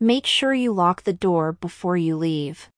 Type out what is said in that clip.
Make sure you lock the door before you leave.